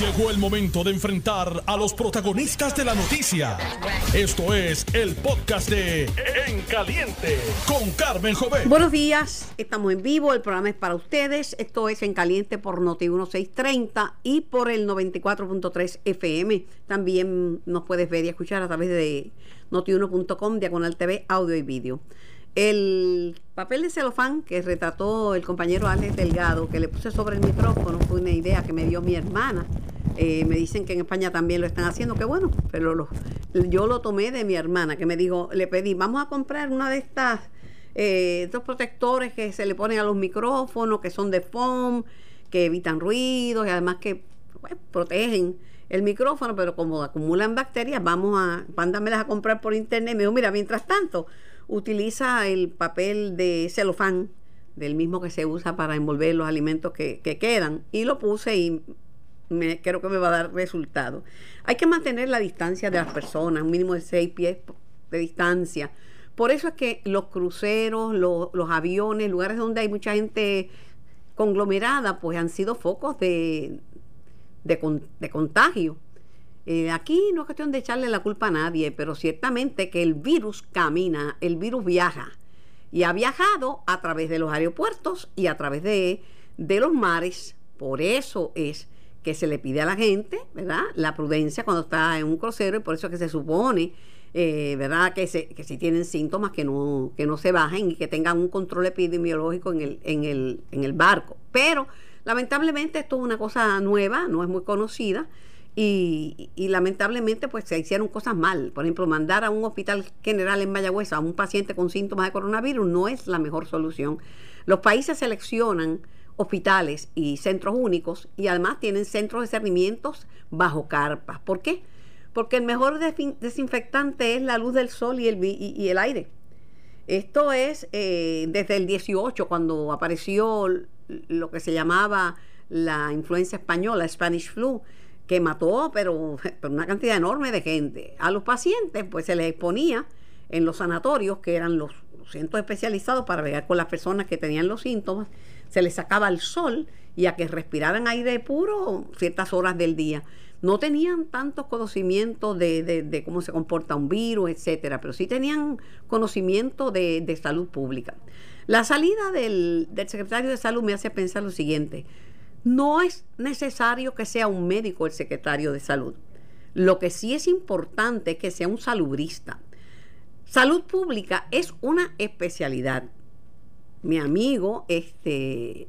Llegó el momento de enfrentar a los protagonistas de la noticia. Esto es el podcast de En Caliente con Carmen Jovet. Buenos días, estamos en vivo, el programa es para ustedes. Esto es En Caliente por Noti 1630 y por el 94.3 FM. También nos puedes ver y escuchar a través de notiuno.com, diagonal TV, audio y vídeo. El papel de celofán que retrató el compañero Alex Delgado, que le puse sobre el micrófono, fue una idea que me dio mi hermana. Eh, me dicen que en España también lo están haciendo, que bueno, pero yo lo tomé de mi hermana, que me dijo, le pedí, vamos a comprar una de estas, eh, estos protectores que se le ponen a los micrófonos, que son de foam, que evitan ruidos y además que protegen el micrófono, pero como acumulan bacterias, vamos a, mándamelas a comprar por internet. Me dijo, mira, mientras tanto, utiliza el papel de celofán, del mismo que se usa para envolver los alimentos que, quedan, y lo puse y me, creo que me va a dar resultado. Hay que mantener la distancia de las personas, un mínimo de seis pies de distancia. Por eso es que los cruceros, los, aviones, lugares donde hay mucha gente conglomerada, pues han sido focos de, de contagio. Eh, aquí no es cuestión de echarle la culpa a nadie, pero ciertamente que el virus camina, el virus viaja y ha viajado a través de los aeropuertos y a través de, los mares. Por eso es que se le pide a la gente, ¿verdad? La prudencia cuando está en un crucero y por eso es que se supone, eh, ¿verdad? Que, que si tienen síntomas que no, que no se bajen y que tengan un control epidemiológico en el, en el, en el barco. Pero lamentablemente esto es una cosa nueva, no es muy conocida y, lamentablemente pues se hicieron cosas mal. Por ejemplo, mandar a un hospital general en Mayagüez a un paciente con síntomas de coronavirus no es la mejor solución. Los países seleccionan hospitales y centros únicos y además tienen centros de cernimientos bajo carpas. ¿Por qué? Porque el mejor desinfectante es la luz del sol y el, y, el aire. Esto es eh, desde el 18, cuando apareció lo que se llamaba la influencia española, Spanish flu que mató, pero, una cantidad enorme de gente. A los pacientes, pues se les exponía en los sanatorios, que eran los, centros especializados para ver con las personas que tenían los síntomas, se les sacaba el sol y a que respiraran aire puro ciertas horas del día. No tenían tantos conocimientos de, de, cómo se comporta un virus, etcétera, pero sí tenían conocimiento de, de salud pública. La salida del, del secretario de salud me hace pensar lo siguiente. No es necesario que sea un médico el secretario de salud. Lo que sí es importante es que sea un salubrista. Salud pública es una especialidad. Mi amigo, este,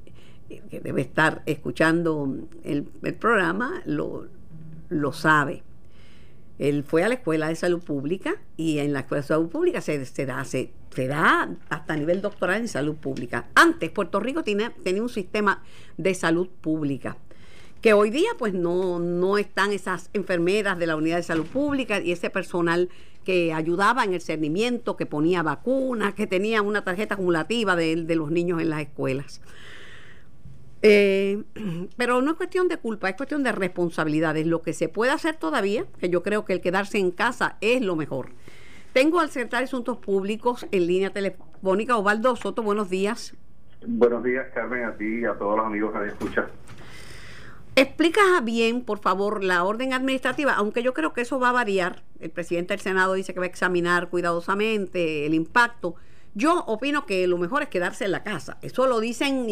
que debe estar escuchando el, programa, lo, lo sabe. Él fue a la Escuela de Salud Pública y en la Escuela de Salud Pública se, da, se, da hasta nivel doctoral en salud pública. Antes Puerto Rico tenía, tenía un sistema de salud pública que hoy día pues no, no están esas enfermeras de la unidad de salud pública y ese personal que ayudaba en el cernimiento, que ponía vacunas, que tenía una tarjeta acumulativa de, de los niños en las escuelas. Eh, pero no es cuestión de culpa, es cuestión de responsabilidades. Lo que se puede hacer todavía, que yo creo que el quedarse en casa es lo mejor. Tengo al secretario de Asuntos Públicos en línea telefónica, Ovaldo Soto, buenos días. Buenos días, Carmen, a ti y a todos los amigos que me escuchan. Explica bien, por favor, la orden administrativa, aunque yo creo que eso va a variar. El presidente del Senado dice que va a examinar cuidadosamente el impacto yo opino que lo mejor es quedarse en la casa. Eso lo dicen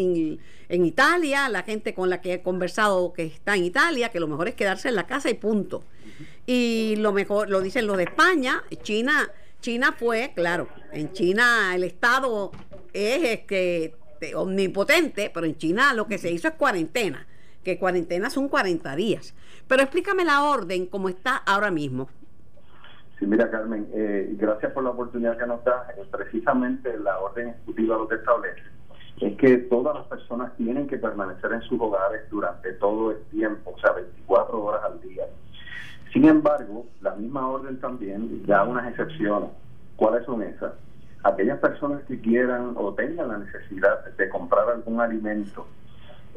en, Italia, la gente con la que he conversado que está en Italia, que lo mejor es quedarse en la casa y punto. Y lo mejor, lo dicen los de España, China, China fue, claro, en China el Estado es que omnipotente, pero en China lo que se hizo es cuarentena, que cuarentena son 40 días. Pero explícame la orden como está ahora mismo. Mira, Carmen, eh, gracias por la oportunidad que nos da. Eh, precisamente la orden ejecutiva lo que establece es que todas las personas tienen que permanecer en sus hogares durante todo el tiempo, o sea, 24 horas al día. Sin embargo, la misma orden también da unas excepciones. ¿Cuáles son esas? Aquellas personas que quieran o tengan la necesidad de comprar algún alimento,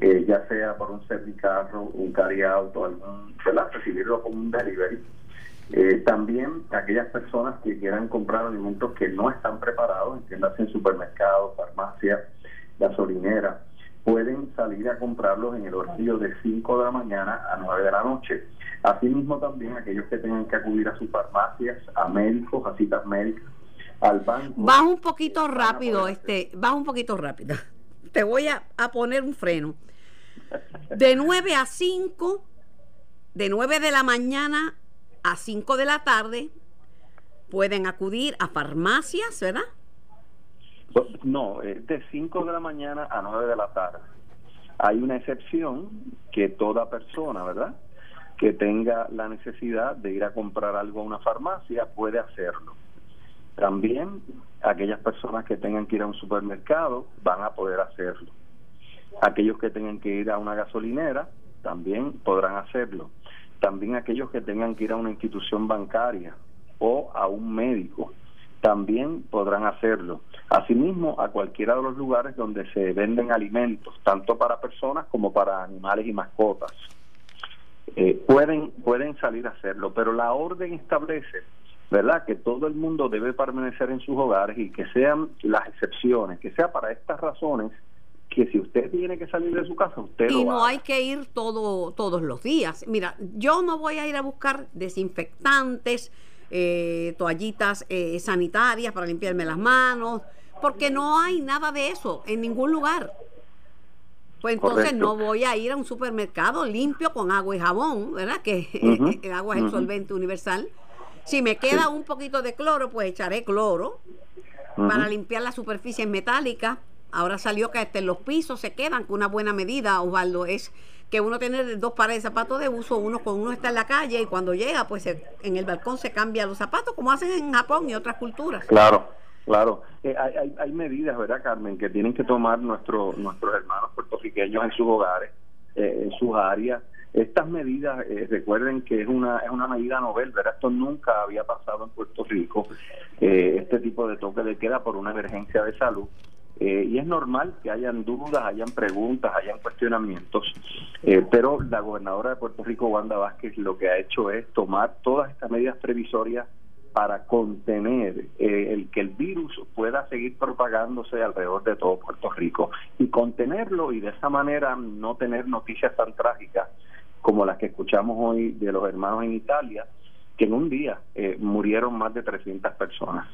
eh, ya sea por un servicarro, un carry auto, algún, ¿verdad? recibirlo como un delivery, eh, también aquellas personas que quieran comprar alimentos que no están preparados, entiéndase en supermercados, farmacias, gasolineras, pueden salir a comprarlos en el horario de 5 de la mañana a 9 de la noche. Asimismo también aquellos que tengan que acudir a sus farmacias, a médicos, a citas médicas, al banco. Baja un poquito rápido, este, baja un poquito rápido. Te voy a, a poner un freno. De 9 a 5, de 9 de la mañana a 5 de la tarde, pueden acudir a farmacias, ¿verdad? No, es de 5 de la mañana a 9 de la tarde. Hay una excepción que toda persona, ¿verdad? Que tenga la necesidad de ir a comprar algo a una farmacia puede hacerlo. También aquellas personas que tengan que ir a un supermercado van a poder hacerlo. Aquellos que tengan que ir a una gasolinera también podrán hacerlo. También aquellos que tengan que ir a una institución bancaria o a un médico también podrán hacerlo. Asimismo, a cualquiera de los lugares donde se venden alimentos, tanto para personas como para animales y mascotas. Eh, pueden, pueden salir a hacerlo, pero la orden establece, ¿verdad?, que todo el mundo debe permanecer en sus hogares y que sean las excepciones, que sea para estas razones que si usted tiene que salir de su casa, usted y no hay que ir todo, todos los días. Mira, yo no voy a ir a buscar desinfectantes, eh, toallitas eh, sanitarias para limpiarme las manos, porque no hay nada de eso en ningún lugar. Pues entonces no voy a ir a un supermercado limpio con agua y jabón, ¿verdad? Que el agua es el solvente universal. Si me queda un poquito de cloro, pues echaré cloro para limpiar las superficies metálicas. Ahora salió que hasta los pisos se quedan, con una buena medida, Osvaldo, es que uno tiene dos pares de zapatos de uso, uno con uno está en la calle y cuando llega, pues en el balcón se cambia los zapatos, como hacen en Japón y otras culturas. Claro, claro. Eh, hay, medidas, ¿verdad, Carmen, que tienen que tomar nuestro, nuestros hermanos puertorriqueños en sus hogares, eh, en sus áreas. Estas medidas, eh, recuerden que es una, es una medida novel, ¿verdad? Esto nunca había pasado en Puerto Rico, este tipo de toque de queda por una emergencia de salud. Eh, y es normal que hayan dudas, hayan preguntas, hayan cuestionamientos, eh, pero la gobernadora de Puerto Rico, Wanda Vázquez, lo que ha hecho es tomar todas estas medidas previsorias para contener eh, el que el virus pueda seguir propagándose alrededor de todo Puerto Rico y contenerlo y de esa manera no tener noticias tan trágicas como las que escuchamos hoy de los hermanos en Italia, que en un día murieron más de 300 personas.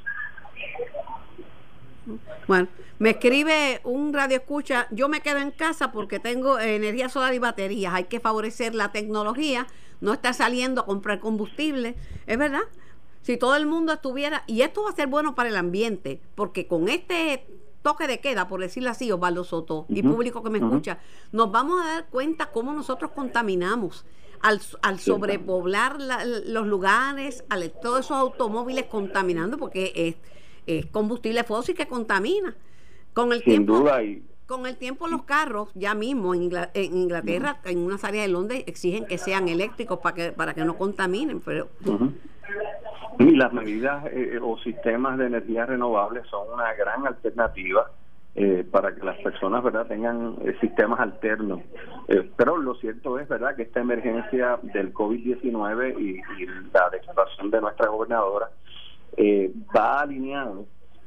Bueno, me escribe un radio escucha, yo me quedo en casa porque tengo energía solar y baterías, hay que favorecer la tecnología, no está saliendo a comprar combustible, es verdad. Si todo el mundo estuviera, y esto va a ser bueno para el ambiente, porque con este toque de queda, por decirlo así, Osvaldo Soto, y público que me escucha, nos vamos a dar cuenta cómo nosotros contaminamos al, al sobrepoblar los lugares, al todos esos automóviles contaminando, porque es es combustible fósil que contamina. Con el tiempo, Con el tiempo los carros, ya mismo en, Inglaterra, en unas áreas de Londres, exigen que sean eléctricos para que, para que no contaminen. pero Y las medidas eh, o sistemas de energía renovable son una gran alternativa eh, para que las personas verdad tengan eh, sistemas alternos. pero lo cierto es verdad que esta emergencia del COVID-19 y, y, la declaración de nuestra gobernadora eh, va alineado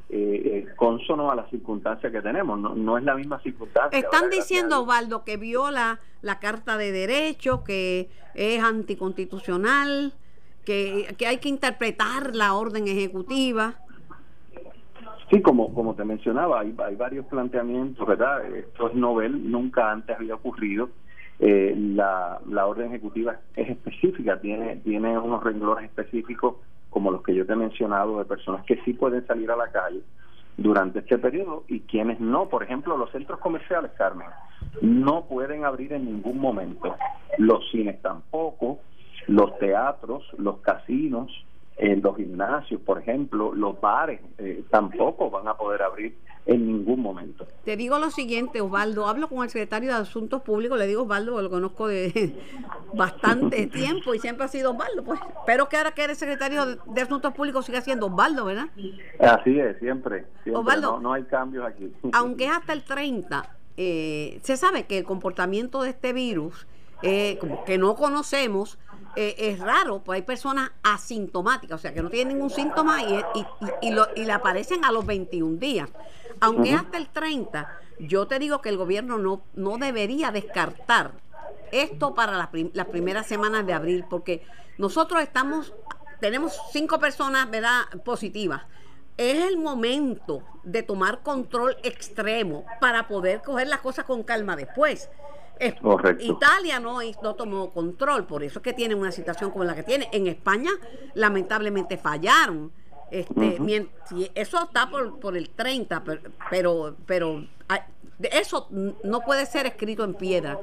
eh, eh, consono a las circunstancias que tenemos, no, es la misma circunstancia. Están diciendo, Osvaldo, que viola la Carta de Derechos, que es anticonstitucional, que, que hay que interpretar la orden ejecutiva. Sí, como, como te mencionaba, hay, hay varios planteamientos, ¿verdad? Esto es novel, nunca antes había ocurrido. Eh, la, la orden ejecutiva es específica, tiene, tiene unos renglones específicos como los que yo te he mencionado, de personas que sí pueden salir a la calle durante este periodo y quienes no. Por ejemplo, los centros comerciales, Carmen, no pueden abrir en ningún momento. Los cines tampoco, los teatros, los casinos, en los gimnasios, por ejemplo, los bares eh, tampoco van a poder abrir en ningún momento. Te digo lo siguiente, Osvaldo, hablo con el secretario de Asuntos Públicos, le digo Osvaldo, lo conozco de bastante tiempo y siempre ha sido Osvaldo, pues espero que ahora que eres secretario de Asuntos Públicos siga siendo Osvaldo, ¿verdad? Así es, siempre, Osvaldo, no, hay cambios aquí. Aunque es hasta el 30, eh, se sabe que el comportamiento de este virus, eh, como que no conocemos, eh, es raro, pues hay personas asintomáticas, o sea, que no tienen ningún síntoma y, y, y, lo, y le aparecen a los 21 días. Aunque hasta el 30, yo te digo que el gobierno no, no debería descartar esto para las, las primeras semanas de abril, porque nosotros estamos, tenemos cinco personas, ¿verdad?, positivas. Es el momento de tomar control extremo para poder coger las cosas con calma después. Italia no, no tomó control, por eso es que tiene una situación como la que tiene. En España, lamentablemente, fallaron. Este, eso está por, por el 30, pero, pero, eso no puede ser escrito en piedra.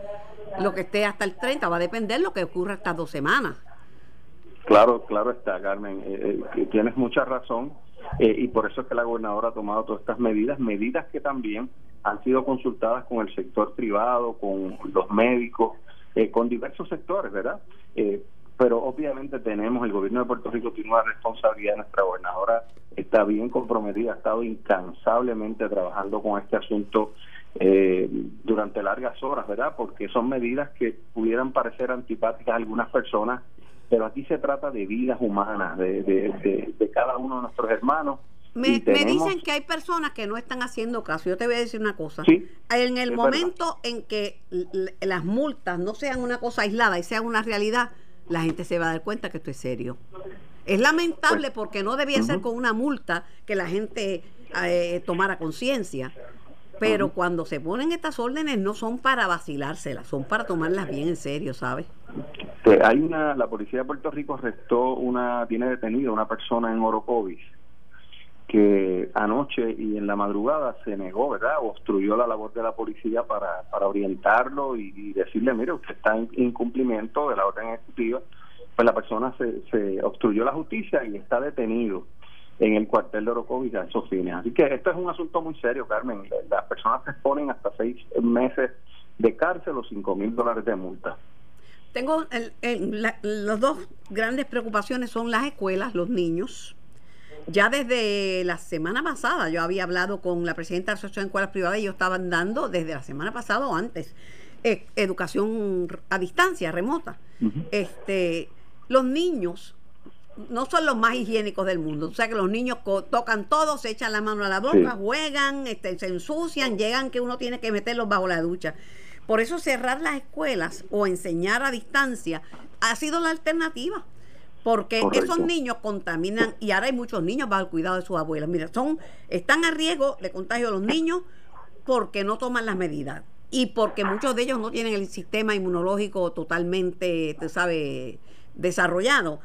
Lo que esté hasta el 30 va a depender de lo que ocurra estas dos semanas. Claro, claro está, Carmen. Eh, eh, tienes mucha razón. Eh, y por eso es que la gobernadora ha tomado todas estas medidas, medidas que también han sido consultadas con el sector privado, con los médicos, eh, con diversos sectores, ¿verdad? Pero obviamente tenemos, el gobierno de Puerto Rico tiene una responsabilidad, nuestra gobernadora está bien comprometida, ha estado incansablemente trabajando con este asunto eh, durante largas horas, ¿verdad? Porque son medidas que pudieran parecer antipáticas a algunas personas, pero aquí se trata de vidas humanas, de, de cada uno de nuestros hermanos me, dicen que hay personas que no están haciendo caso. Yo te voy a decir una cosa. en el momento en que las multas no sean una cosa aislada y sean una realidad, la gente se va a dar cuenta que esto es serio. Es lamentable pues, porque no debía ser con una multa que la gente eh, tomara conciencia. Pero cuando se ponen estas órdenes no son para vacilárselas, son para tomarlas bien en serio, ¿sabes? Hay una, la policía de Puerto Rico arrestó una, tiene detenido una persona en Orocovis que anoche y en la madrugada se negó, ¿verdad? Obstruyó la labor de la policía para, para orientarlo y, decirle, mire, usted está en incumplimiento de la orden ejecutiva. Pues la persona se, se obstruyó la justicia y está detenido en el cuartel de Orocovis a esos fines. Así que esto es un asunto muy serio, Carmen. Las personas se exponen hasta seis meses de cárcel o cinco mil dólares de multa. Tengo el, las dos grandes preocupaciones son las escuelas, los niños ya desde la semana pasada yo había hablado con la presidenta de la Asociación de Escuelas Privadas y ellos estaban dando desde la semana pasada o antes eh, educación a distancia, remota. este, los niños no son los más higiénicos del mundo. O sea que los niños tocan todo, se echan la mano a la boca, juegan, este, se ensucian, llegan que uno tiene que meterlos bajo la ducha. Por eso cerrar las escuelas o enseñar a distancia ha sido la alternativa porque esos niños contaminan y ahora hay muchos niños bajo el cuidado de sus abuelas. Mira, son están a riesgo de contagio a los niños porque no toman las medidas y porque muchos de ellos no tienen el sistema inmunológico totalmente, tú sabes, desarrollado.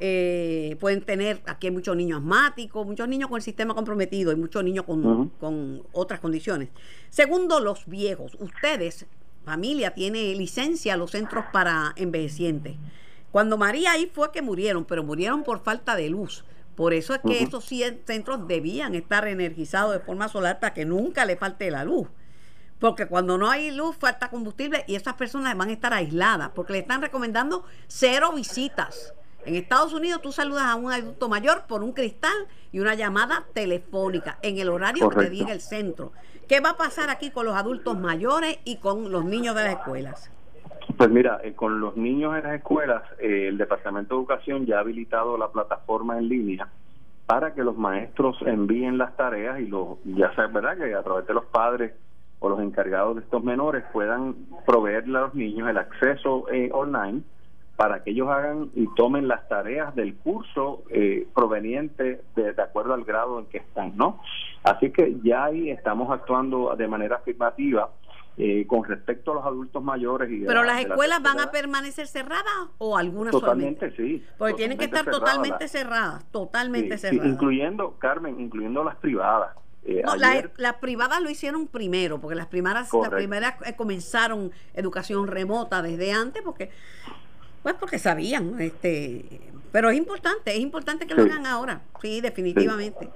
Eh, pueden tener, aquí hay muchos niños asmáticos, muchos niños con el sistema comprometido y muchos niños con, con otras condiciones. Segundo, los viejos. Ustedes, familia, tiene licencia a los centros para envejecientes. Cuando María ahí fue que murieron, pero murieron por falta de luz. Por eso es que esos centros debían estar energizados de forma solar para que nunca le falte la luz. Porque cuando no hay luz falta combustible y esas personas van a estar aisladas porque le están recomendando cero visitas. En Estados Unidos tú saludas a un adulto mayor por un cristal y una llamada telefónica en el horario que te diga el centro. ¿Qué va a pasar aquí con los adultos mayores y con los niños de las escuelas? Pues mira, eh, con los niños en las escuelas, eh, el Departamento de Educación ya ha habilitado la plataforma en línea para que los maestros envíen las tareas y los, ya sea verdad que a través de los padres o los encargados de estos menores puedan proveerle a los niños el acceso eh, online para que ellos hagan y tomen las tareas del curso proveniente de, de, acuerdo al grado en que están, ¿no? Así que ya ahí estamos actuando de manera afirmativa eh, con respecto a los adultos mayores y pero las escuelas van a permanecer cerradas o algunas totalmente sí. Porque tienen que estar totalmente cerradas. totalmente cerradas. incluyendo Carmen incluyendo las privadas eh, no, las, privadas lo hicieron primero porque las primeras las primeras eh, comenzaron educación remota desde antes porque pues porque sabían este pero es importante es importante que lo hagan ahora sí. definitivamente.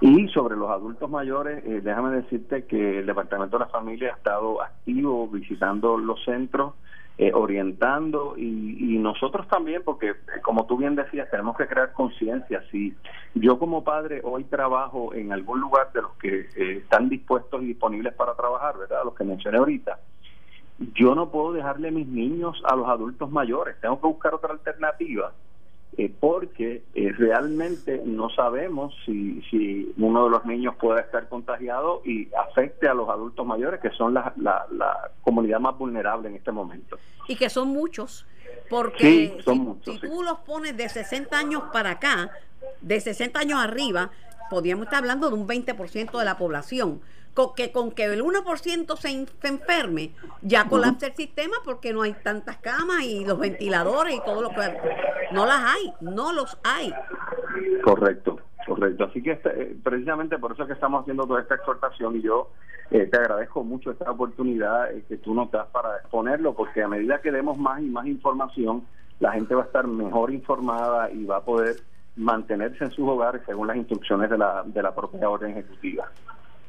Y sobre los adultos mayores, eh, déjame decirte que el Departamento de la Familia ha estado activo visitando los centros, eh, orientando y, nosotros también, porque eh, como tú bien decías, tenemos que crear conciencia. Si yo como padre hoy trabajo en algún lugar de los que están dispuestos y disponibles para trabajar, ¿verdad? Los que mencioné ahorita, yo no puedo dejarle mis niños a los adultos mayores, tengo que buscar otra alternativa eh, porque eh, realmente no sabemos si, si uno de los niños puede estar contagiado y afecte a los adultos mayores, que son la, la, comunidad más vulnerable en este momento. Y que son muchos, porque si, tú los pones de 60 años para acá, de 60 años arriba, podríamos estar hablando de un 20% de la población. Con que con que el 1% se, enferme, ya colapsa el sistema porque no hay tantas camas y los ventiladores y todo lo que... No las hay, no los hay. Correcto, correcto. Así que este, eh, precisamente por eso es que estamos haciendo toda esta exhortación y yo eh, te agradezco mucho esta oportunidad eh, que tú nos das para exponerlo, porque a medida que demos más y más información, la gente va a estar mejor informada y va a poder mantenerse en sus hogares según las instrucciones de la, de la propia orden ejecutiva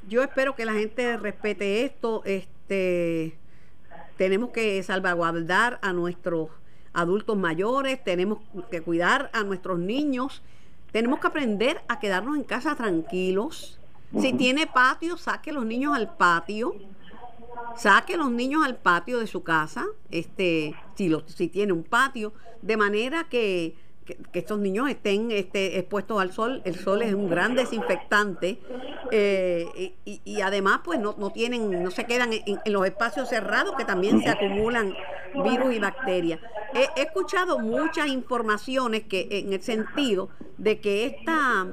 yo espero que la gente respete esto. Este, tenemos que salvaguardar a nuestros adultos mayores, tenemos que cuidar a nuestros niños, tenemos que aprender a quedarnos en casa tranquilos. Si tiene patio, saque los niños al patio. Saque los niños al patio de su casa, este, si, lo, si tiene un patio, de manera que que, estos niños estén este, expuestos al sol. El sol es un gran desinfectante eh, y, además pues no, no tienen, no se quedan en, los espacios cerrados que también se acumulan virus y bacterias. He, escuchado muchas informaciones que en el sentido de que esta,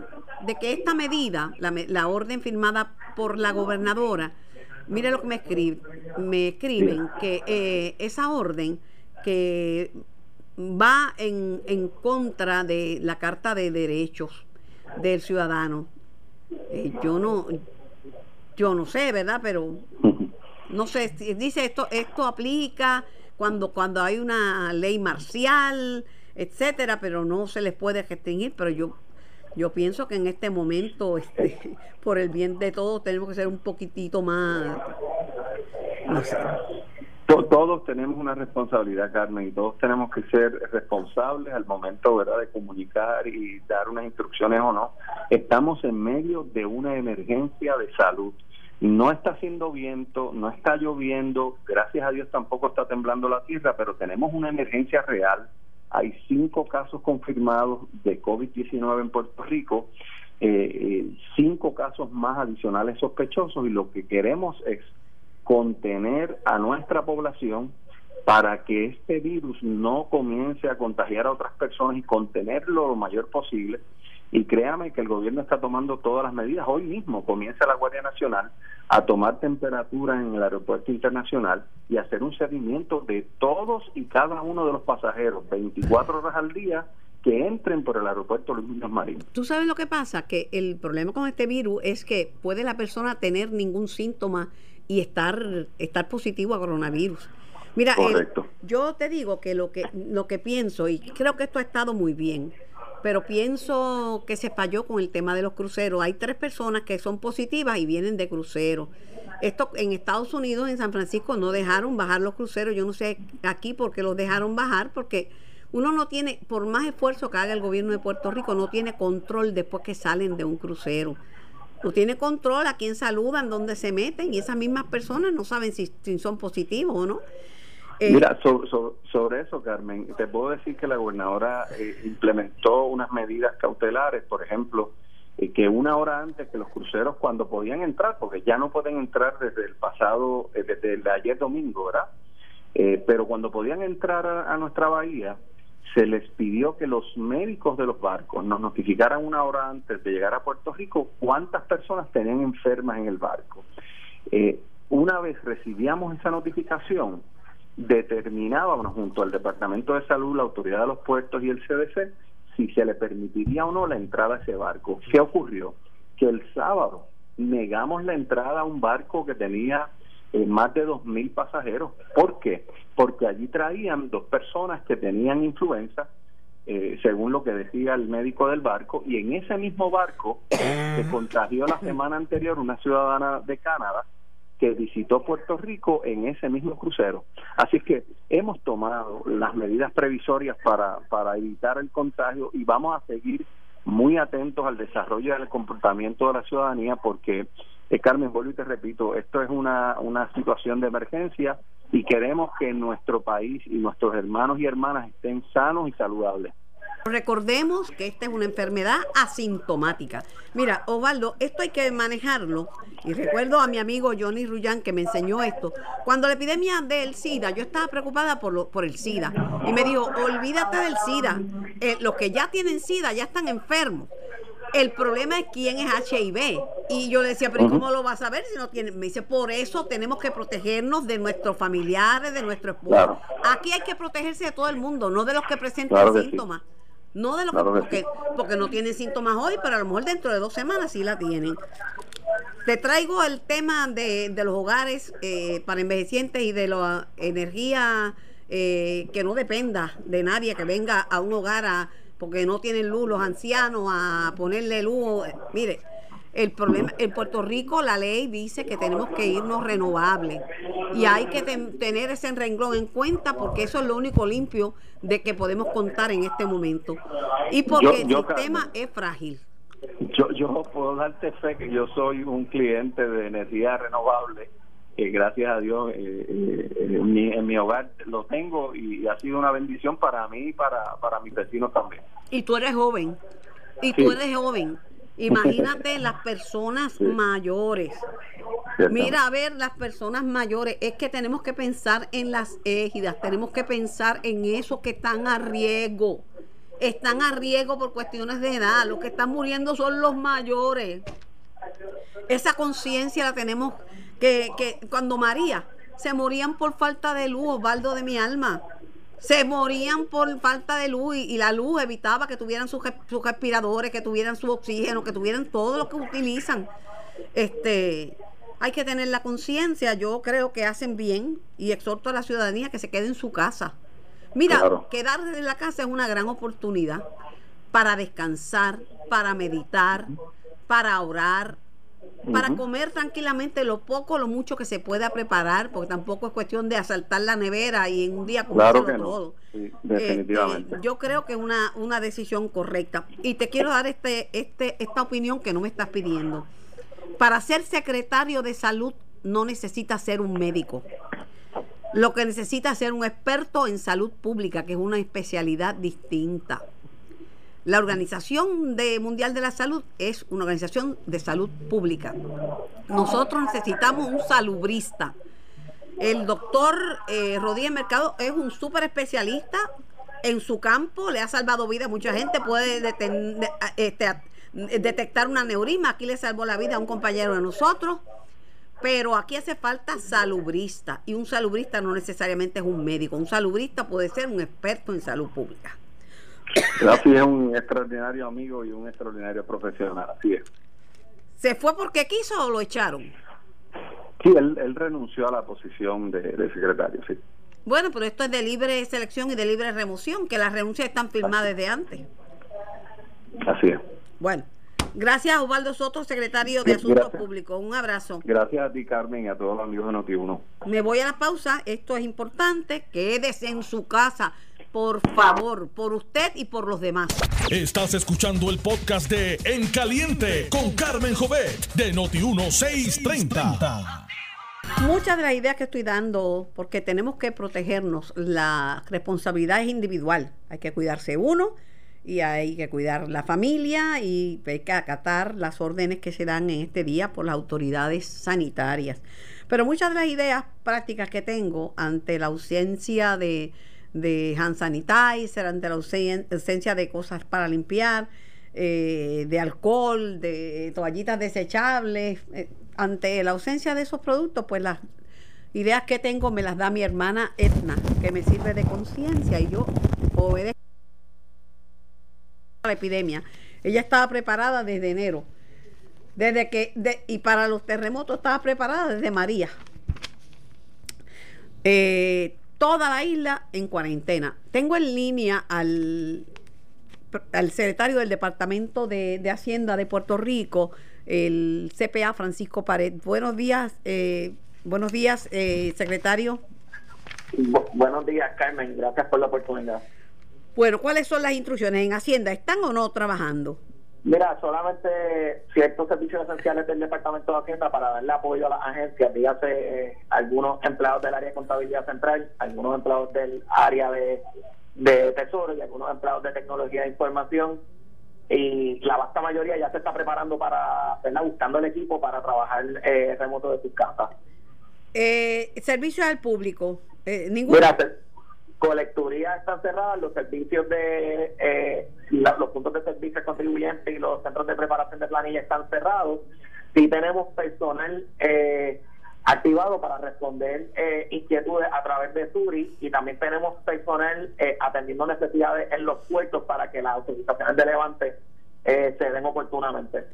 de que esta medida, la, la orden firmada por la gobernadora, mire lo que me escriben, me escriben que eh, esa orden que va en, en contra de la Carta de Derechos del Ciudadano. Eh, yo no yo no sé, ¿verdad? Pero no sé, dice esto esto aplica cuando cuando hay una ley marcial, etcétera, pero no se les puede restringir, pero yo yo pienso que en este momento este por el bien de todos tenemos que ser un poquitito más no sé todos tenemos una responsabilidad, Carmen, y todos tenemos que ser responsables al momento, ¿verdad?, de comunicar y dar unas instrucciones o no. Estamos en medio de una emergencia de salud. No está haciendo viento, no está lloviendo, gracias a Dios tampoco está temblando la tierra, pero tenemos una emergencia real. Hay cinco casos confirmados de COVID-19 en Puerto Rico, eh, eh, cinco casos más adicionales sospechosos y lo que queremos es contener a nuestra población para que este virus no comience a contagiar a otras personas y contenerlo lo mayor posible. Y créame que el gobierno está tomando todas las medidas. Hoy mismo comienza la Guardia Nacional a tomar temperatura en el aeropuerto internacional y hacer un seguimiento de todos y cada uno de los pasajeros 24 horas al día que entren por el aeropuerto Luis Muñoz Marín. ¿Tú sabes lo que pasa? Que el problema con este virus es que puede la persona tener ningún síntoma y estar, estar positivo a coronavirus. Mira, yo te digo que lo que lo que pienso y creo que esto ha estado muy bien, pero pienso que se falló con el tema de los cruceros. Hay tres personas que son positivas y vienen de crucero. Esto en Estados Unidos, en San Francisco, no dejaron bajar los cruceros. Yo no sé aquí por qué los dejaron bajar, porque uno no tiene, por más esfuerzo que haga el gobierno de Puerto Rico, no tiene control después que salen de un crucero no tiene control a quién saludan, dónde se meten y esas mismas personas no saben si, son positivos o no. Eh, Mira, sobre eso, Carmen, te puedo decir que la gobernadora eh, implementó unas medidas cautelares, por ejemplo, eh, que una hora antes que los cruceros cuando podían entrar, porque ya no pueden entrar desde el pasado, desde el ayer domingo, ¿verdad? pero cuando podían entrar a nuestra bahía, se les pidió que los médicos de los barcos nos notificaran una hora antes de llegar a Puerto Rico cuántas personas tenían enfermas en el barco. Eh, una vez recibíamos esa notificación, determinábamos junto al Departamento de Salud, la Autoridad de los Puertos y el CDC si se le permitiría o no la entrada a ese barco. ¿Qué ocurrió? Que el sábado negamos la entrada a un barco que tenía eh, más de 2.000 pasajeros. ¿Por qué? Porque allí traían dos personas que tenían influenza, eh, según lo que decía el médico del barco, y en ese mismo barco se contagió la semana anterior una ciudadana de Canadá que visitó Puerto Rico en ese mismo crucero. Así que hemos tomado las medidas previsorias para, para evitar el contagio y vamos a seguir muy atentos al desarrollo del comportamiento de la ciudadanía porque eh, Carmen, vuelvo y te repito, esto es una, una situación de emergencia y queremos que nuestro país y nuestros hermanos y hermanas estén sanos y saludables. Recordemos que esta es una enfermedad asintomática. Mira, Osvaldo, esto hay que manejarlo. Y recuerdo a mi amigo Johnny Rullán que me enseñó esto. Cuando la epidemia del SIDA, yo estaba preocupada por, lo, por el SIDA. Y me dijo, olvídate del SIDA. Eh, los que ya tienen SIDA ya están enfermos. El problema es quién es HIV. Y yo le decía, pero ¿cómo lo vas a ver si no tiene? Me dice, por eso tenemos que protegernos de nuestros familiares, de nuestro esposo. Aquí hay que protegerse de todo el mundo, no de los que presentan síntomas. No de lo que, porque, porque no tienen síntomas hoy, pero a lo mejor dentro de dos semanas sí la tienen. Te traigo el tema de, de los hogares eh, para envejecientes y de la energía eh, que no dependa de nadie que venga a un hogar a, porque no tienen luz los ancianos a ponerle luz. Mire, el problema, en Puerto Rico la ley dice que tenemos que irnos renovables y hay que tener ese renglón en cuenta porque eso es lo único limpio de que podemos contar en este momento y porque el sistema es frágil. Yo, yo puedo darte fe que yo soy un cliente de energía renovable que gracias a Dios eh, eh, en, mi, en, mi, hogar lo tengo y ha sido una bendición para mí y para, para mis vecinos también. Y tú eres joven, y tú eres joven Imagínate las personas mayores. Mira, a ver, las personas mayores, es que tenemos que pensar en las égidas, tenemos que pensar en esos que están a riesgo. Están a riesgo por cuestiones de edad, los que están muriendo son los mayores. Esa conciencia la tenemos que, que cuando María se morían por falta de luz, Osvaldo de mi alma se morían por falta de luz y, la luz evitaba que tuvieran sus, respiradores, que tuvieran su oxígeno, que tuvieran todo lo que utilizan. Este, hay que tener la conciencia, yo creo que hacen bien y exhorto a la ciudadanía que se quede en su casa. Mira, quedarse en la casa es una gran oportunidad para descansar, para meditar, para orar, para comer tranquilamente lo poco, lo mucho que se pueda preparar, porque tampoco es cuestión de asaltar la nevera y en un día comerlo todo. Sí, definitivamente. Este, yo creo que es una, una decisión correcta. Y te quiero dar este, este, esta opinión que no me estás pidiendo. Para ser secretario de salud no necesita ser un médico. Lo que necesita es ser un experto en salud pública, que es una especialidad distinta. La Organización Mundial de la Salud es una organización de salud pública. Nosotros necesitamos un salubrista. El doctor eh, Rodríguez Mercado es un súper especialista en su campo, le ha salvado vida a mucha gente, puede este, detectar una neurisma, aquí le salvó la vida a un compañero de nosotros, pero aquí hace falta salubrista y un salubrista no necesariamente es un médico, un salubrista puede ser un experto en salud pública. Así es un extraordinario amigo y un extraordinario profesional, así es. ¿Se fue porque quiso o lo echaron? Sí, él, renunció a la posición de, secretario, sí. Bueno, pero esto es de libre selección y de libre remoción, que las renuncias están firmadas desde antes. Así es. Bueno, gracias a Osvaldo Soto, secretario de Asuntos Públicos. Un abrazo. Gracias a ti, Carmen, y a todos los amigos de Noti1. Me voy a la pausa. Esto es importante. Quédese en su casa por favor, por usted y por los demás. Estás escuchando el podcast de En Caliente con Carmen Jovet de Noti1630. Muchas de las ideas que estoy dando, porque tenemos que protegernos, la responsabilidad es individual. Hay que cuidarse uno y hay que cuidar la familia y hay que acatar las órdenes que se dan en este día por las autoridades sanitarias. Pero muchas de las ideas prácticas que tengo ante la ausencia de de hand sanitizer, ante la ausencia de cosas para limpiar, eh, de alcohol, de toallitas desechables. Eh, ante la ausencia de esos productos, pues las ideas que tengo me las da mi hermana Edna, que me sirve de conciencia y yo obedezco a la epidemia. Ella estaba preparada desde enero. Desde que, y para los terremotos estaba preparada desde María. Eh, toda la isla en cuarentena. Tengo en línea al, al secretario del Departamento de, Hacienda de Puerto Rico, el CPA Francisco Pared. Buenos días, eh, buenos días, eh, secretario. buenos días, Carmen. Gracias por la oportunidad. Bueno, ¿cuáles son las instrucciones en Hacienda? ¿Están o no trabajando? Mira, solamente ciertos servicios esenciales del Departamento de Hacienda para darle apoyo a las agencias, dígase eh, algunos empleados del área de contabilidad central, algunos empleados del área de de Tesoro y algunos empleados de tecnología de información y la vasta mayoría ya se está preparando para, ¿verdad? buscando el equipo para trabajar eh, remoto de sus casas. Eh, servicios al público, eh, ningún... colecturías están cerradas, los servicios de eh, los puntos de servicio contribuyentes y los centros de preparación de planilla están cerrados. Sí tenemos personal eh, activado para responder eh, inquietudes a través de Suri y también tenemos personal eh, atendiendo necesidades en los puertos para que las autorizaciones de levante eh, se den oportunamente.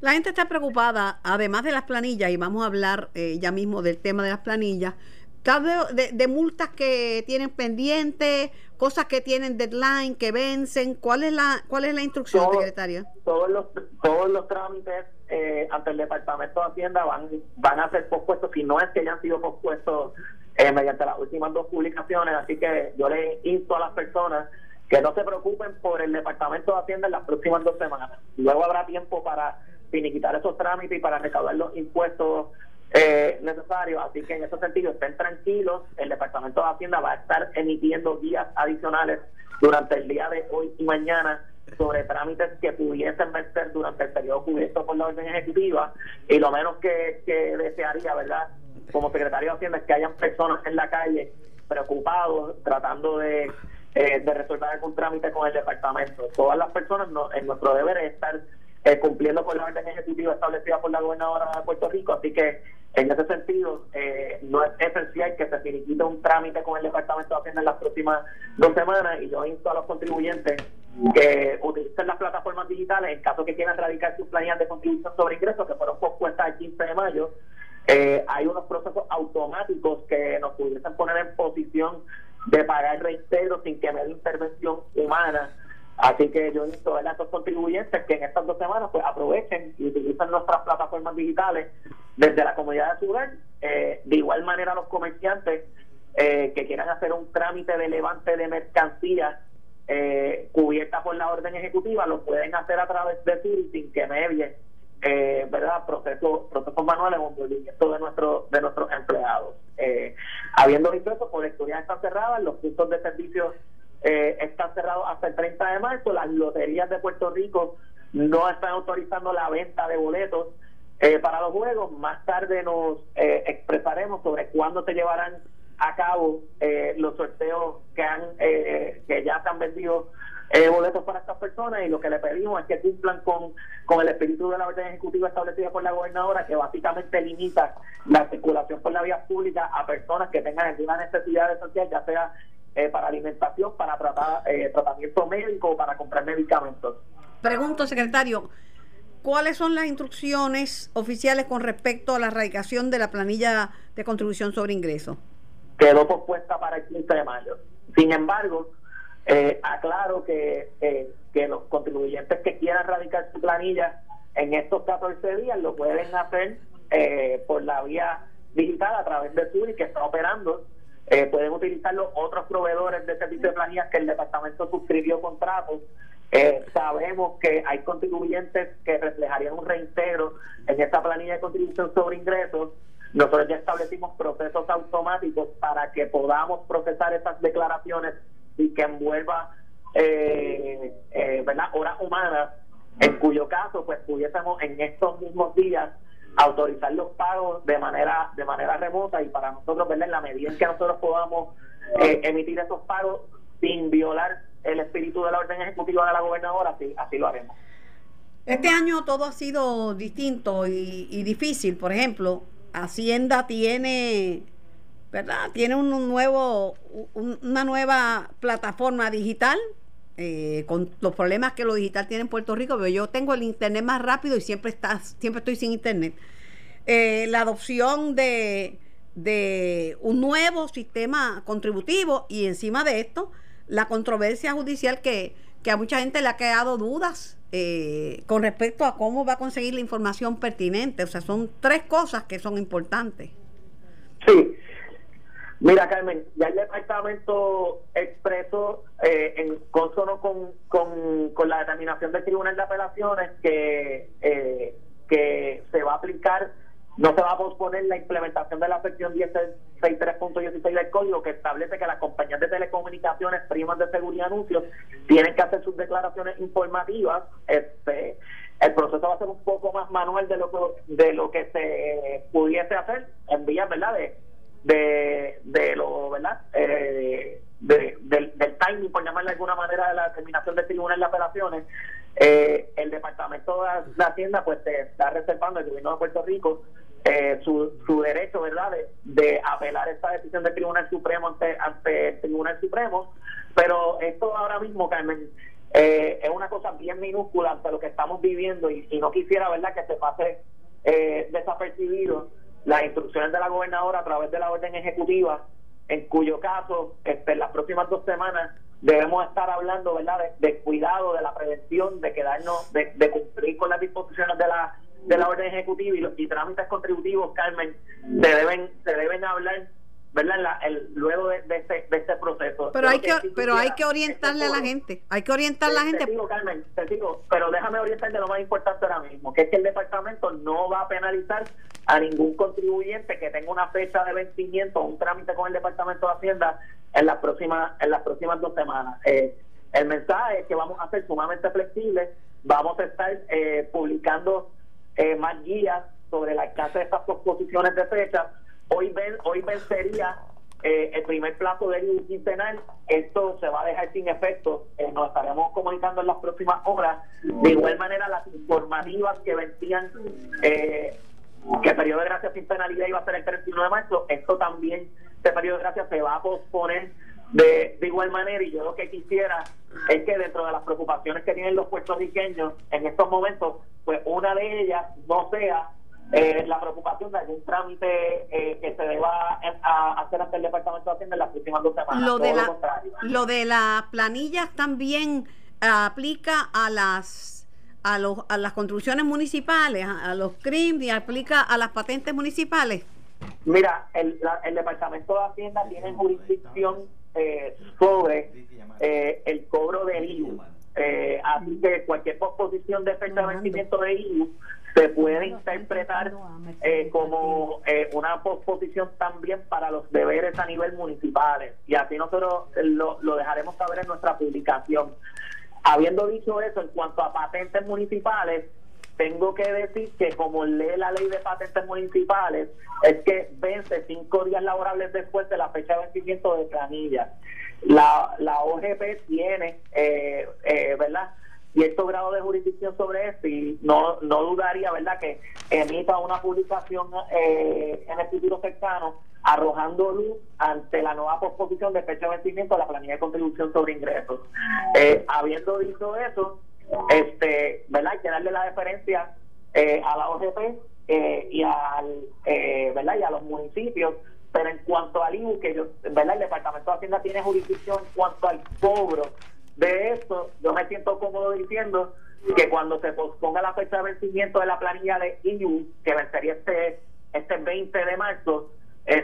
La gente está preocupada, además de las planillas, y vamos a hablar ya mismo del tema de las planillas, de, de, multas que tienen pendientes, cosas que tienen deadline, que vencen. ¿Cuál es la cuál es la instrucción, secretaria? Todos los todos los trámites eh, ante el Departamento de Hacienda van van a ser pospuestos, si no es que hayan sido pospuestos eh, mediante las últimas dos publicaciones. Así que yo le insto a las personas que no se preocupen por el Departamento de Hacienda en las próximas dos semanas. Luego habrá tiempo para finiquitar esos trámites y para recaudar los impuestos eh, necesario. Así que en ese sentido, estén tranquilos. El Departamento de Hacienda va a estar emitiendo guías adicionales durante el día de hoy y mañana sobre trámites que pudiesen vencer durante el periodo cubierto por la orden ejecutiva. Y lo menos que, desearía, ¿verdad? Como secretario de Hacienda es que hayan personas en la calle preocupados, tratando de, eh, de resolver algún trámite con el departamento. Todas las personas, no, en nuestro deber es estar eh, cumpliendo con la orden ejecutiva establecida por la gobernadora de Puerto Rico. Así que, en ese sentido, eh, no es esencial que se finiquite un trámite con el Departamento de Hacienda en las próximas dos semanas. Y yo insto a los contribuyentes que utilicen las plataformas digitales en caso que quieran radicar sus planillas de contribución sobre ingresos que fueron pospuestas el 15 de mayo. Eh, hay unos procesos automáticos que nos pudiesen poner en posición de pagar reintegro sin que me intervención humana Así que yo invito a estos contribuyentes que en estas dos semanas pues aprovechen y utilicen nuestras plataformas digitales desde la comunidad de su eh, de igual manera los comerciantes eh, que quieran hacer un trámite de levante de mercancía eh, cubierta por la orden ejecutiva lo pueden hacer a través de Siri sin que medie eh, verdad procesos procesos manuales o movimiento de nuestro de nuestros empleados. Eh, habiendo visto eso colecturías están cerradas los puntos de servicio eh, está cerrado hasta el 30 de marzo. Las loterías de Puerto Rico no están autorizando la venta de boletos eh, para los juegos. Más tarde nos eh, expresaremos sobre cuándo se llevarán a cabo eh, los sorteos que han que ya se han vendido boletos para estas personas y lo que le pedimos es que cumplan con, con el espíritu de la orden ejecutiva establecida por la gobernadora que básicamente limita la circulación por la vía pública a personas que tengan alguna necesidad social ya sea eh, para alimentación, para tratar, eh, tratamiento médico, para comprar medicamentos. Pregunto, secretario, ¿cuáles son las instrucciones oficiales con respecto a la erradicación de la planilla de contribución sobre ingresos? Quedó pospuesta para el 15 de mayo. Sin embargo, eh, aclaro que, que los contribuyentes que quieran radicar su planilla en estos 14 días lo pueden hacer por la vía digital a través de Suri que está operando eh, pueden utilizarlo otros proveedores de servicio de planillas que el departamento suscribió contratos. Eh, sabemos que hay contribuyentes que reflejarían un reintegro en esta planilla de contribución sobre ingresos. Nosotros ya establecimos procesos automáticos para que podamos procesar esas declaraciones y que envuelva eh, eh ¿verdad? horas humanas, en cuyo caso pues pudiésemos en estos mismos días autorizar los pagos de manera de manera remota y para nosotros verla en la medida en que nosotros podamos eh, emitir esos pagos sin violar el espíritu de la orden ejecutiva de la gobernadora, así, así lo haremos. Este año todo ha sido distinto y, difícil. Por ejemplo, Hacienda tiene, ¿verdad? Tiene un nuevo, una nueva plataforma digital eh, con los problemas que lo digital tiene en Puerto Rico, pero yo tengo el internet más rápido y siempre está, siempre estoy sin internet. Eh, la adopción de, un nuevo sistema contributivo y encima de esto, la controversia judicial que, que a mucha gente le ha creado dudas eh, con respecto a cómo va a conseguir la información pertinente. O sea, son tres cosas que son importantes. Sí, Mira, Carmen, ya el departamento expresó eh, en consono con, con, la determinación del Tribunal de Apelaciones que, eh, que se va a aplicar no se va a posponer la implementación de la sección 1063.16 del código que establece que las compañías de telecomunicaciones, primas de seguridad y anuncios tienen que hacer sus declaraciones informativas. Este, el proceso va a ser un poco más manual de lo que, de lo que se pudiese hacer en vías, ¿verdad? De, de, de lo, ¿verdad? Eh, de, del, timing, por llamarle de alguna manera, de la determinación del tribunal de apelaciones, eh, el Departamento de Hacienda pues está reservando el gobierno de Puerto Rico eh, su, su derecho, ¿verdad?, de, apelar esta decisión del Tribunal Supremo ante, ante el Tribunal Supremo. Pero esto ahora mismo, Carmen, eh, es una cosa bien minúscula ante lo que estamos viviendo y, no quisiera, ¿verdad?, que se pase eh, desapercibido las instrucciones de la gobernadora a través de la orden ejecutiva, en cuyo caso, este, en las próximas dos semanas debemos estar hablando, ¿verdad?, de, cuidado, de la prevención, de quedarnos, de, de cumplir con las disposiciones de la de la orden ejecutiva y los y trámites contributivos, Carmen, se deben se deben hablar ¿verdad? el, luego de, de, este, de este proceso. Pero hay que, pero hay que orientarle a la gente, hay que orientar a la gente. Te digo, Carmen, te digo, pero déjame orientarte lo más importante ahora mismo, que es que el departamento no va a penalizar a ningún contribuyente que tenga una fecha de vencimiento o un trámite con el departamento de Hacienda en las próximas en las próximas dos semanas. Eh, el mensaje es que vamos a ser sumamente flexibles, vamos a estar eh, publicando eh, más guías sobre el alcance de estas proposiciones de fecha. Hoy, ven, hoy vencería eh, el primer plazo del quincenal. Esto se va a dejar sin efecto. Eh, nos estaremos comunicando en las próximas horas. De igual manera, las informativas que vencían que el periodo de gracia sin penalidad iba a ser el 31 de marzo, esto también, este periodo de gracia se va a posponer de, de igual manera, y yo lo que quisiera es que dentro de las preocupaciones que tienen los puertorriqueños en estos momentos, pues una de ellas no sea eh, la preocupación de algún trámite eh, que se deba hacer ante el Departamento de Hacienda en las próximas dos semanas. Lo de, la, lo, de las planillas también aplica a las a, los, a las construcciones municipales, a, los CRIM y aplica a las patentes municipales. Mira, el, el Departamento de Hacienda tiene jurisdicción eh, sobre eh, el cobro del IU. Eh, así que cualquier posposición de fecha de vencimiento de IU se puede interpretar eh, como una posposición también para los deberes a nivel municipal y así nosotros lo, lo dejaremos saber en nuestra publicación. Habiendo dicho eso, en cuanto a patentes municipales, tengo que decir que como lee la ley de patentes municipales, es que vence cinco días laborables después de la fecha de vencimiento de planilla. La, la OGP tiene, eh, eh, ¿verdad? Cierto grado de jurisdicción sobre esto y no, no dudaría, ¿verdad?, que emita una publicación eh, en el futuro cercano arrojando luz ante la nueva posposición de fecha de vencimiento de la planilla de contribución sobre ingresos. Eh, habiendo dicho eso, este, ¿verdad? Hay que darle la deferencia eh, a la OGP eh, y al, eh, ¿verdad? Y a los municipios, pero en cuanto al IBU, que yo, ¿verdad? El Departamento de Hacienda tiene jurisdicción en cuanto al cobro de esto, yo me siento cómodo diciendo que cuando se posponga la fecha de vencimiento de la planilla de IBU, que vencería este, este 20 de marzo,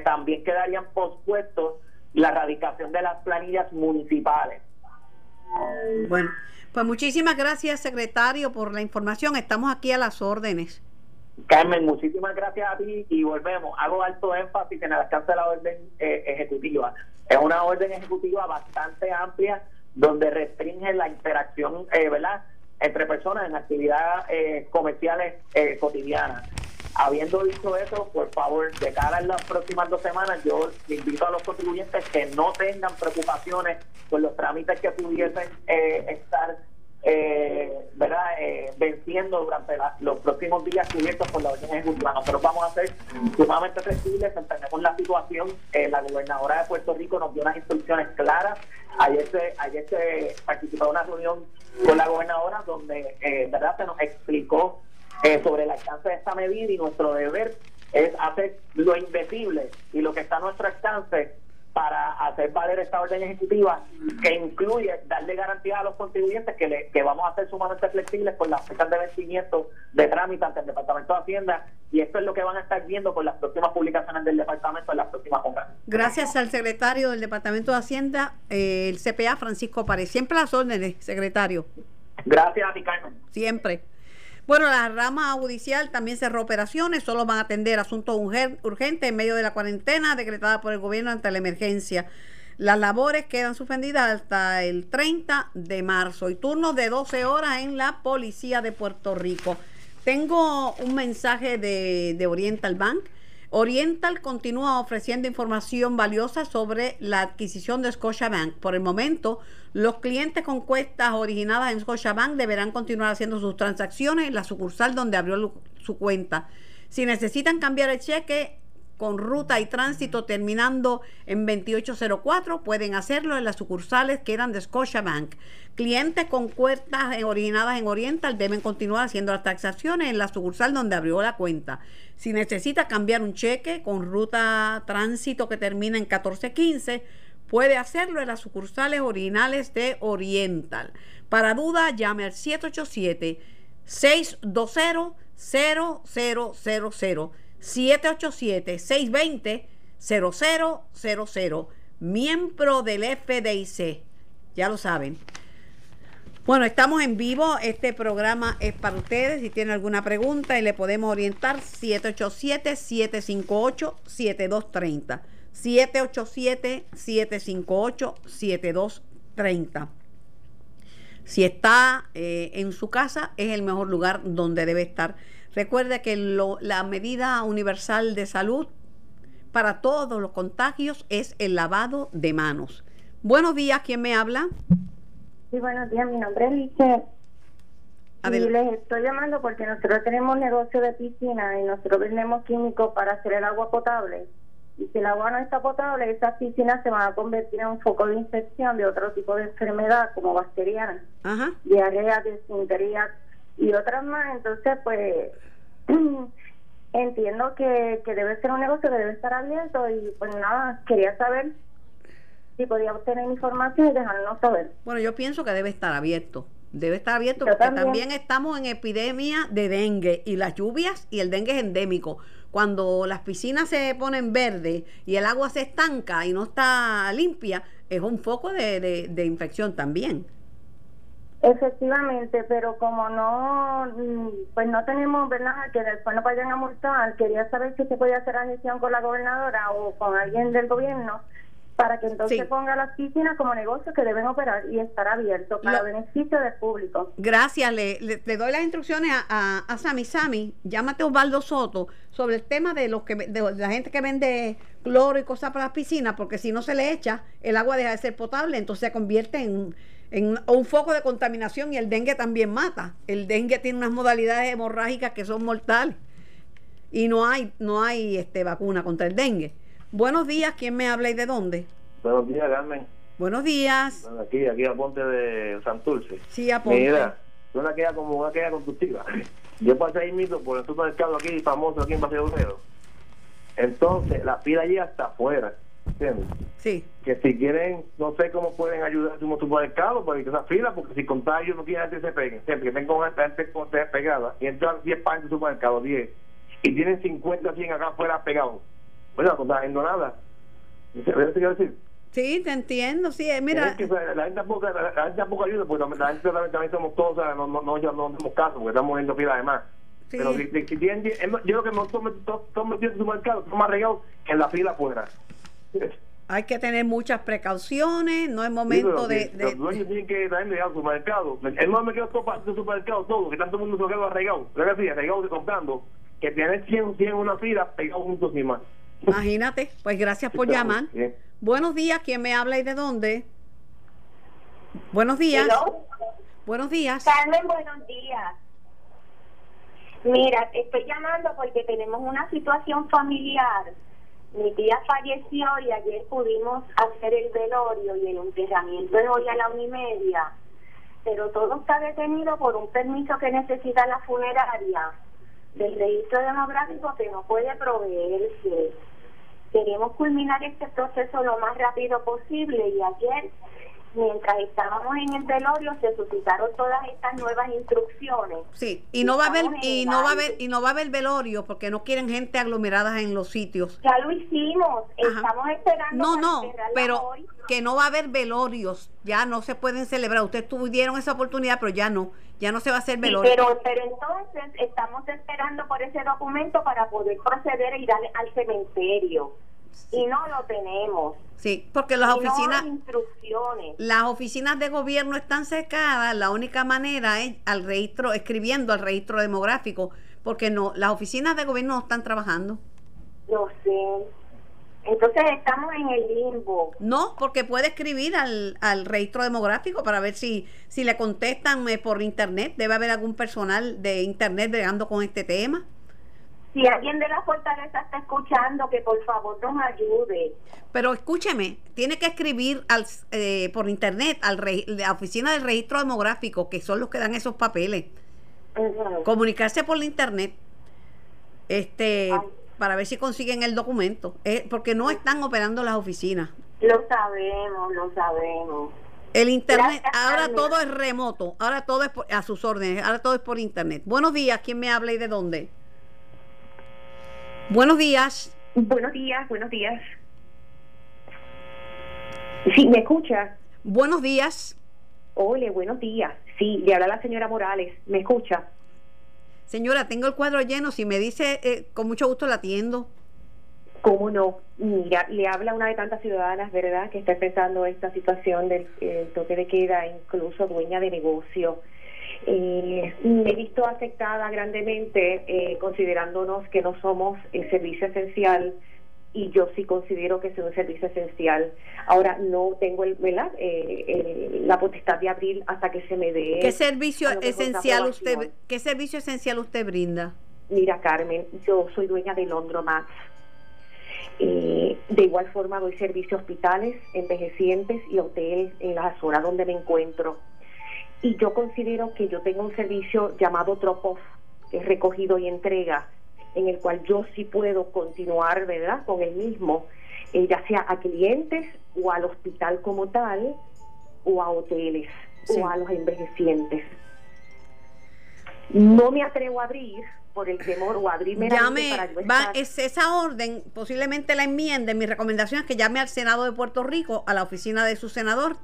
también quedarían pospuestos la radicación de las planillas municipales. Bueno, pues muchísimas gracias, secretario, por la información. Estamos aquí a las órdenes. Carmen, muchísimas gracias a ti y volvemos. Hago alto énfasis en el alcance de la orden eh, ejecutiva. Es una orden ejecutiva bastante amplia donde restringe la interacción, eh, ¿verdad?, entre personas en actividades eh, comerciales cotidianas. Habiendo dicho eso, por favor, de cara a las próximas dos semanas, yo invito a los contribuyentes que no tengan preocupaciones por los trámites que pudiesen eh, estar eh, ¿verdad? Eh, venciendo durante los próximos días cubiertos por la orden ejecutiva. Nosotros vamos a ser sumamente flexibles, entendemos la situación. la gobernadora de Puerto Rico nos dio unas instrucciones claras. Ayer se, ayer se participó en una reunión con la gobernadora donde ¿verdad? se nos explicó eh, sobre el alcance de esta medida y nuestro deber es hacer lo indecible y lo que está a nuestro alcance para hacer valer esta orden ejecutiva que incluye darle garantía a los contribuyentes que, le, que vamos a ser sumamente flexibles con las fechas de vencimiento de trámite ante el Departamento de Hacienda y esto es lo que van a estar viendo con las próximas publicaciones del Departamento en las próximas horas. Gracias al secretario del Departamento de Hacienda, eh, el CPA, Francisco Párez. Siempre las órdenes, secretario. Gracias a ti, Carmen. Siempre. Bueno, la rama judicial también cerró operaciones, solo van a atender asuntos urgentes en medio de la cuarentena decretada por el gobierno ante la emergencia. Las labores quedan suspendidas hasta el 30 de marzo y turnos de 12 horas en la Policía de Puerto Rico. Tengo un mensaje de, de Oriental Bank. Oriental continúa ofreciendo información valiosa sobre la adquisición de Scotiabank. Por el momento, los clientes con cuestas originadas en Scotiabank deberán continuar haciendo sus transacciones en la sucursal donde abrió su cuenta. Si necesitan cambiar el cheque, con ruta y tránsito terminando en 2804 pueden hacerlo en las sucursales que eran de Scotiabank. Clientes con cuentas originadas en Oriental deben continuar haciendo las taxaciones en la sucursal donde abrió la cuenta. Si necesita cambiar un cheque con ruta tránsito que termina en 1415, puede hacerlo en las sucursales originales de Oriental. Para duda, llame al 787 620 0000 787-620-0000, miembro del FDIC. Ya lo saben. Bueno, estamos en vivo. Este programa es para ustedes. Si tienen alguna pregunta y le podemos orientar, 787-758-7230. 787-758-7230. Si está eh, en su casa, es el mejor lugar donde debe estar Recuerde que la medida universal de salud para todos los contagios es el lavado de manos. Buenos días, ¿quién me habla? Sí, buenos días, mi nombre es Lice. Y les estoy llamando porque nosotros tenemos negocio de piscina y nosotros vendemos químicos para hacer el agua potable. Y si el agua no está potable, esas piscinas se van a convertir en un foco de infección de otro tipo de enfermedad, como bacteriana, diarrea, desintería, y otras más. Entonces, pues entiendo que, que debe ser un negocio que debe estar abierto y pues nada, quería saber si podía obtener información y dejarnos saber. Bueno, yo pienso que debe estar abierto. Debe estar abierto porque también. estamos en epidemia de dengue y las lluvias y el dengue es endémico. Cuando las piscinas se ponen verdes y el agua se estanca y no está limpia, es un foco de, de, de infección también. Efectivamente, pero como no, mm, pues no tenemos, ¿verdad?, que después no vayan a multar, quería saber si se podía hacer la gestión con la gobernadora o con alguien del gobierno para que entonces ponga las piscinas como negocios que deben operar y estar abiertos para beneficio del público. Gracias, le, le, doy las instrucciones a, a, Sami. Sami, llámate Osvaldo Soto sobre el tema de los que de la gente que vende cloro y cosas para las piscinas, porque si no se le echa, el agua deja de ser potable, entonces se convierte en en un foco de contaminación y el dengue también mata. El dengue tiene unas modalidades hemorrágicas que son mortales y no hay no hay este vacuna contra el dengue. Buenos días, ¿quién me habla y de dónde? Buenos días, Carmen. Buenos días. aquí, aquí a Ponte de Santurce. Sí, a Ponte. Mira, una queda como una queda constructiva. Yo pasé ahí mismo por el supermercado aquí, famoso aquí en Paseo Obrero. Entonces, la fila allí hasta afuera. ¿Entiendes? Sí. Que si quieren, no sé cómo pueden ayudar a su supermercado para que esa fila, porque si contagio no quieren que se peguen, siempre que tengan gente pegada y entran 10 panes en su supermercado, 10, y tienen 50, 100 acá afuera pegados. Bueno, no está haciendo nada. ¿Ves quiero decir? Sí, te entiendo, sí, eh, mira. que, la, gente tampoco, la, gente tampoco ayuda, porque la gente también, somos todos, no, no, no, no, no tenemos caso, porque estamos viendo fila además. Pero si, si, tienen, yo creo que no son metidos en su mercado, son más regados que en la fila afuera. Hay que tener muchas precauciones, no es momento de, de, Los dueños tienen que traerle al supermercado. El no me quedo todo para el supermercado, todo, que tanto mundo se queda arraigado. Pero que sí, arraigado comprando, que tiene 100, 100 una fila pegados juntos más. Imagínate, pues gracias por llamar. Buenos días, ¿quién me habla y de dónde? Buenos días. Buenos días. Carmen, buenos días. Mira, estoy llamando porque tenemos una situación familiar mi tía falleció y ayer pudimos hacer el velorio y el enterramiento de hoy a la una y media, pero todo está detenido por un permiso que necesita la funeraria del registro demográfico que no puede proveerse. Queremos culminar este proceso lo más rápido posible y ayer mientras estábamos en el velorio se suscitaron todas estas nuevas instrucciones. Sí, y no va a haber y no va a haber y no va a haber velorio porque no quieren gente aglomerada en los sitios. Ya lo hicimos, estamos esperando No, no, pero que no va a haber velorios, ya no se pueden celebrar. Ustedes tuvieron esa oportunidad, pero ya no, ya no se va a hacer velorio. pero pero entonces estamos esperando por ese documento para poder proceder a ir al cementerio y no lo tenemos. Sí, porque las oficinas, instrucciones. las oficinas de gobierno están cercadas. La única manera es al registro, escribiendo al registro demográfico, porque no, las oficinas de gobierno no están trabajando. No sé. Entonces estamos en el limbo. No, porque puede escribir al, al registro demográfico para ver si, si le contestan eh, por internet. Debe haber algún personal de internet bregando con este tema si alguien de la fortaleza está escuchando, que por favor nos ayude. Pero escúcheme, tiene que escribir al, eh, por internet a la oficina del registro demográfico, que son los que dan esos papeles. Comunicarse por internet, este, para ver si consiguen el documento, eh, porque no están operando las oficinas. Lo sabemos, lo sabemos. El internet, ahora todo es remoto, ahora todo es a sus órdenes, ahora todo es por internet. Buenos días, ¿quién me habla y de dónde? Buenos días. Buenos días, buenos días. Sí, ¿me escucha? Buenos días. Hola, buenos días. Sí, le habla la señora Morales. ¿Me escucha? Señora, tengo el cuadro lleno. Si me dice, eh, con mucho gusto la atiendo. ¿Cómo no? Mira, le habla una de tantas ciudadanas, ¿verdad?, que está empezando esta situación del toque de queda, incluso dueña de negocio. Eh, me he visto afectada grandemente eh, considerándonos que no somos el servicio esencial y yo sí considero que es un servicio esencial. Ahora no tengo el, eh, la potestad de abrir hasta que se me dé. ¿Qué servicio esencial usted qué servicio esencial usted brinda? Mira Carmen, yo soy dueña de Londromax. Eh, de igual forma doy servicio a hospitales, envejecientes y hoteles en la zona donde me encuentro y yo considero que yo tengo un servicio llamado drop que es recogido y entrega, en el cual yo sí puedo continuar, ¿verdad?, con el mismo, eh, ya sea a clientes o al hospital como tal, o a hoteles, o a los envejecientes. No me atrevo a abrir por el temor o abrirme llame, va, es esa orden, posiblemente la enmienda. Mi recomendación es que llame al Senado de Puerto Rico, a la oficina de su senador,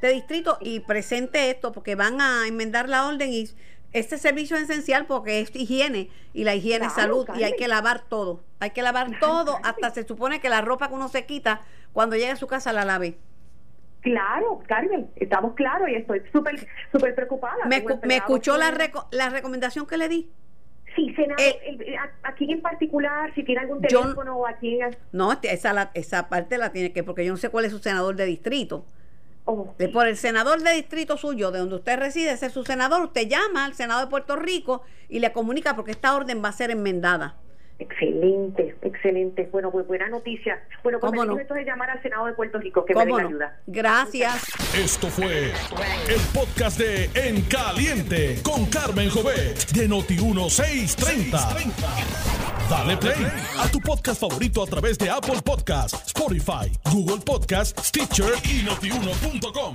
de distrito y presente esto porque van a enmendar la orden y este servicio es esencial porque es higiene y la higiene es salud y hay que lavar todo. Hay que lavar todo hasta se supone que la ropa que uno se quita cuando llegue a su casa la lave. Claro, Carmen, estamos claros y estoy súper súper preocupada. ¿Me, escuchó la, la recomendación que le di? Sí, senador, eh, aquí en particular, si tiene algún teléfono o aquí... No, esa, esa parte la tiene que, porque yo no sé cuál es su senador de distrito. Por el senador de distrito suyo, de donde usted reside, ese es su senador, usted llama al Senado de Puerto Rico y le comunica porque esta orden va a ser enmendada. Excelente, excelente. Bueno, pues buena noticia. Bueno, pues no? esto de llamar al Senado de Puerto Rico, que me den ayuda. Gracias. Esto fue el podcast de En Caliente con Carmen Jovet de Noti1630. Dale play a tu podcast favorito a través de Apple Podcasts, Spotify, Google Podcasts, Stitcher y notiuno.com.